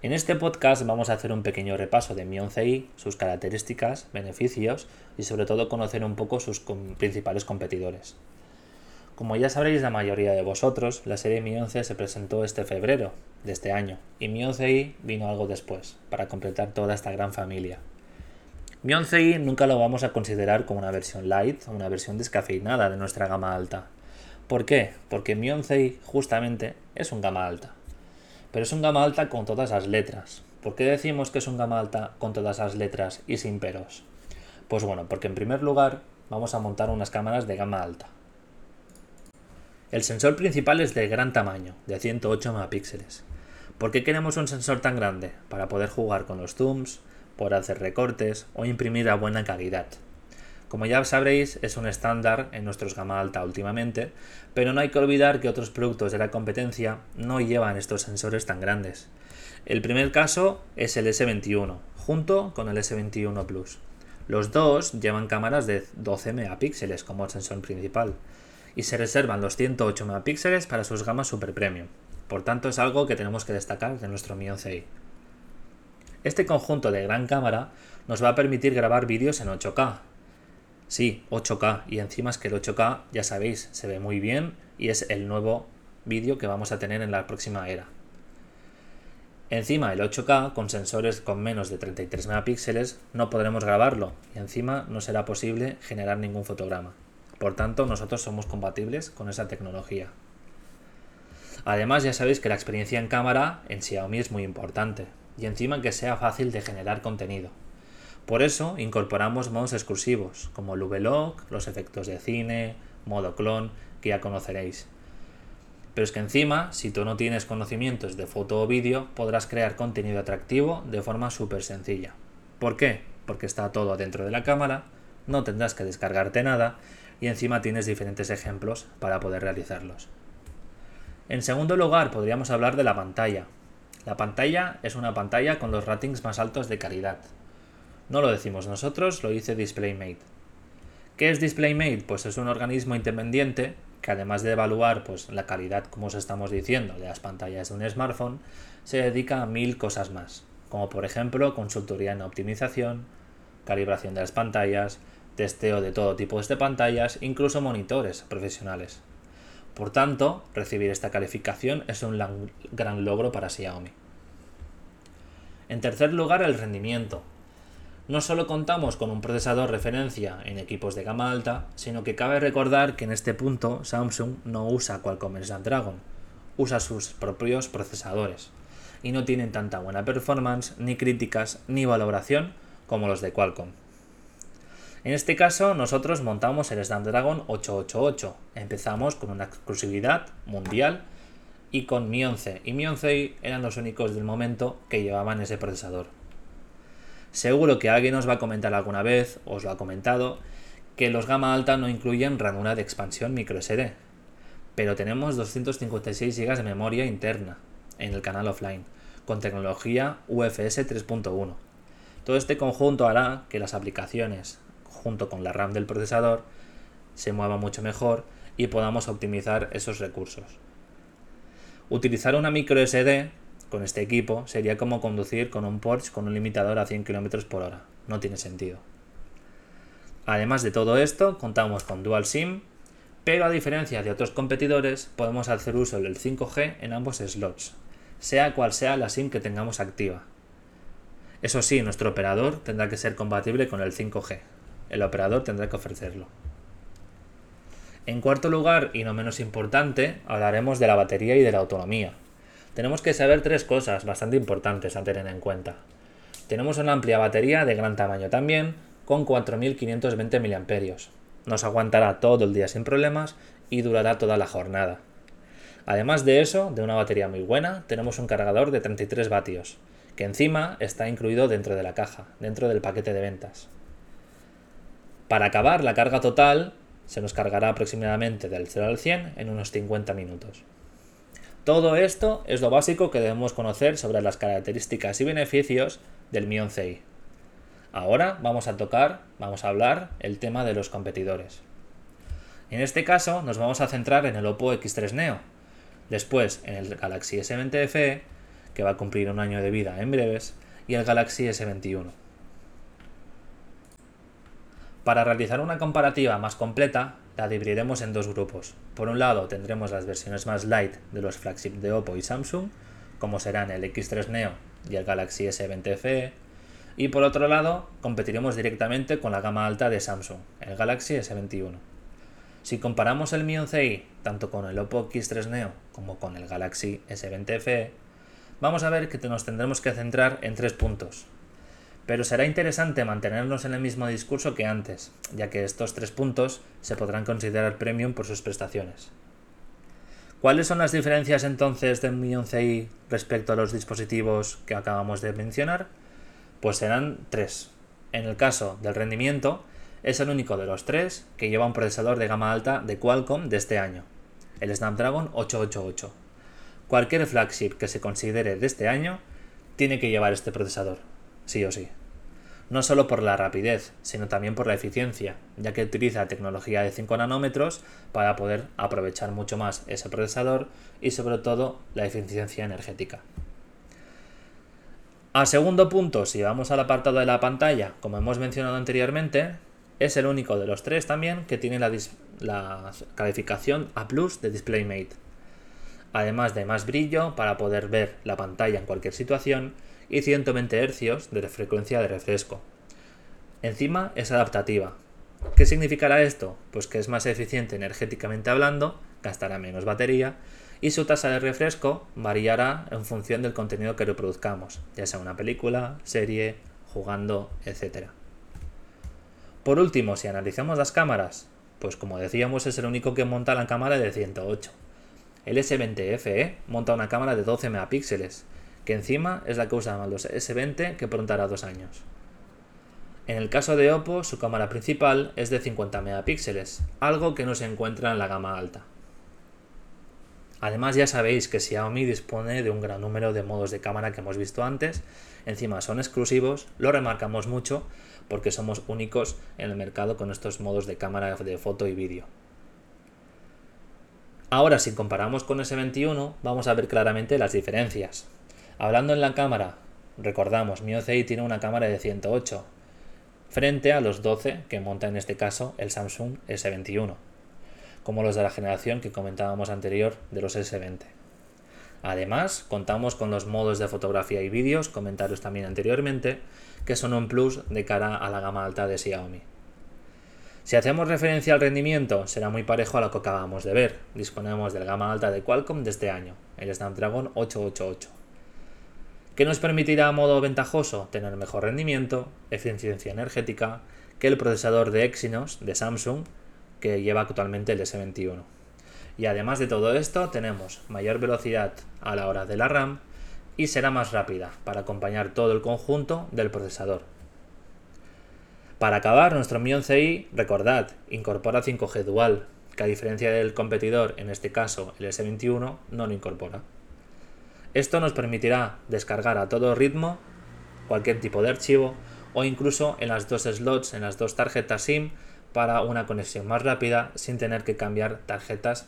En este podcast vamos a hacer un pequeño repaso de Mi 11i, sus características, beneficios y sobre todo conocer un poco sus principales competidores. Como ya sabréis la mayoría de vosotros, la serie Mi 11 se presentó este febrero de este año y Mi 11i vino algo después, para completar toda esta gran familia. Mi 11i nunca lo vamos a considerar como una versión light o una versión descafeinada de nuestra gama alta. ¿Por qué? Porque Mi 11i justamente es un gama alta pero es un gama alta con todas las letras. ¿Por qué decimos que es un gama alta con todas las letras y sin peros? Pues bueno, porque en primer lugar vamos a montar unas cámaras de gama alta. El sensor principal es de gran tamaño, de 108 megapíxeles. ¿Por qué queremos un sensor tan grande? Para poder jugar con los zooms, poder hacer recortes o imprimir a buena calidad. Como ya sabréis, es un estándar en nuestros gama alta últimamente, pero no hay que olvidar que otros productos de la competencia no llevan estos sensores tan grandes. El primer caso es el S21, junto con el S21 Plus. Los dos llevan cámaras de 12 megapíxeles como sensor principal y se reservan los 108 megapíxeles para sus gamas super premium. Por tanto, es algo que tenemos que destacar de nuestro Mi 11i. Este conjunto de gran cámara nos va a permitir grabar vídeos en 8K, Sí, 8K. Y encima es que el 8K, ya sabéis, se ve muy bien y es el nuevo vídeo que vamos a tener en la próxima era. Encima el 8K con sensores con menos de 33 megapíxeles no podremos grabarlo y encima no será posible generar ningún fotograma. Por tanto, nosotros somos compatibles con esa tecnología. Además, ya sabéis que la experiencia en cámara en Xiaomi es muy importante y encima que sea fácil de generar contenido. Por eso incorporamos modos exclusivos, como el V-Log, los efectos de cine, modo clon, que ya conoceréis. Pero es que encima, si tú no tienes conocimientos de foto o vídeo, podrás crear contenido atractivo de forma súper sencilla. ¿Por qué? Porque está todo dentro de la cámara, no tendrás que descargarte nada y encima tienes diferentes ejemplos para poder realizarlos. En segundo lugar, podríamos hablar de la pantalla. La pantalla es una pantalla con los ratings más altos de calidad, no lo decimos nosotros, lo dice DisplayMate. ¿Qué es DisplayMate? Pues es un organismo independiente que además de evaluar pues, la calidad, como os estamos diciendo, de las pantallas de un smartphone, se dedica a mil cosas más, como por ejemplo consultoría en optimización, calibración de las pantallas, testeo de todo tipo de pantallas, incluso monitores profesionales. Por tanto, recibir esta calificación es un gran logro para Xiaomi. En tercer lugar, el rendimiento no solo contamos con un procesador referencia en equipos de gama alta, sino que cabe recordar que en este punto Samsung no usa Qualcomm Snapdragon, usa sus propios procesadores y no tienen tanta buena performance, ni críticas, ni valoración como los de Qualcomm. En este caso, nosotros montamos el Snapdragon 888. Empezamos con una exclusividad mundial y con Mi 11 y Mi 11 eran los únicos del momento que llevaban ese procesador. Seguro que alguien os va a comentar alguna vez, os lo ha comentado, que los gama alta no incluyen ranura de expansión microSD, pero tenemos 256 GB de memoria interna en el canal offline, con tecnología UFS 3.1. Todo este conjunto hará que las aplicaciones, junto con la RAM del procesador, se muevan mucho mejor y podamos optimizar esos recursos. Utilizar una microSD con este equipo sería como conducir con un Porsche con un limitador a 100 km por hora. No tiene sentido. Además de todo esto, contamos con Dual SIM, pero a diferencia de otros competidores, podemos hacer uso del 5G en ambos slots, sea cual sea la SIM que tengamos activa. Eso sí, nuestro operador tendrá que ser compatible con el 5G. El operador tendrá que ofrecerlo. En cuarto lugar, y no menos importante, hablaremos de la batería y de la autonomía tenemos que saber tres cosas bastante importantes a tener en cuenta. Tenemos una amplia batería de gran tamaño también, con 4520 mAh. Nos aguantará todo el día sin problemas y durará toda la jornada. Además de eso, de una batería muy buena, tenemos un cargador de 33 vatios, que encima está incluido dentro de la caja, dentro del paquete de ventas. Para acabar la carga total, se nos cargará aproximadamente del 0 al 100 en unos 50 minutos. Todo esto es lo básico que debemos conocer sobre las características y beneficios del Mi 11i. Ahora vamos a tocar, vamos a hablar el tema de los competidores. En este caso nos vamos a centrar en el Oppo X3 Neo, después en el Galaxy S20 FE, que va a cumplir un año de vida en breves, y el Galaxy S21. Para realizar una comparativa más completa, la dividiremos en dos grupos. Por un lado tendremos las versiones más light de los flagships de Oppo y Samsung, como serán el X3 Neo y el Galaxy S20 FE, y por otro lado competiremos directamente con la gama alta de Samsung, el Galaxy S21. Si comparamos el Mi 11i tanto con el Oppo X3 Neo como con el Galaxy S20 FE, vamos a ver que nos tendremos que centrar en tres puntos. Pero será interesante mantenernos en el mismo discurso que antes, ya que estos tres puntos se podrán considerar premium por sus prestaciones. ¿Cuáles son las diferencias entonces del Mi 11i respecto a los dispositivos que acabamos de mencionar? Pues serán tres. En el caso del rendimiento, es el único de los tres que lleva un procesador de gama alta de Qualcomm de este año, el Snapdragon 888. Cualquier flagship que se considere de este año tiene que llevar este procesador, sí o sí. No solo por la rapidez, sino también por la eficiencia, ya que utiliza tecnología de 5 nanómetros para poder aprovechar mucho más ese procesador y sobre todo la eficiencia energética. A segundo punto, si vamos al apartado de la pantalla, como hemos mencionado anteriormente, es el único de los tres también que tiene la, calificación A de DisplayMate. Además de más brillo para poder ver la pantalla en cualquier situación y 120 Hz de frecuencia de refresco. Encima es adaptativa. ¿Qué significará esto? Pues que es más eficiente energéticamente hablando, gastará menos batería y su tasa de refresco variará en función del contenido que reproduzcamos, ya sea una película, serie, jugando, etc. Por último, si analizamos las cámaras, pues como decíamos es el único que monta la cámara de 108. El S20 FE monta una cámara de 12 megapíxeles, que encima es la que usan los S20 que pronto hará dos años. En el caso de Oppo, su cámara principal es de 50 megapíxeles, algo que no se encuentra en la gama alta. Además ya sabéis que Xiaomi dispone de un gran número de modos de cámara que hemos visto antes, encima son exclusivos, lo remarcamos mucho porque somos únicos en el mercado con estos modos de cámara de foto y vídeo. Ahora, si comparamos con S21, vamos a ver claramente las diferencias. Hablando en la cámara, recordamos, Mi OCI tiene una cámara de 108, frente a los 12 que monta en este caso el Samsung S21, como los de la generación que comentábamos anterior de los S20. Además, contamos con los modos de fotografía y vídeos, comentarios también anteriormente, que son un plus de cara a la gama alta de Xiaomi. Si hacemos referencia al rendimiento, será muy parejo a lo que acabamos de ver. Disponemos del gama alta de Qualcomm de este año, el Snapdragon 888. ¿Qué nos permitirá a modo ventajoso tener mejor rendimiento, eficiencia energética, que el procesador de Exynos de Samsung que lleva actualmente el S21. Y además de todo esto, tenemos mayor velocidad a la hora de la RAM y será más rápida para acompañar todo el conjunto del procesador. Para acabar, nuestro Mi 11i, recordad, incorpora 5G dual, que a diferencia del competidor, en este caso el S21, no lo incorpora. Esto nos permitirá descargar a todo ritmo cualquier tipo de archivo o incluso en las dos slots, en las dos tarjetas SIM, para una conexión más rápida sin tener que cambiar tarjetas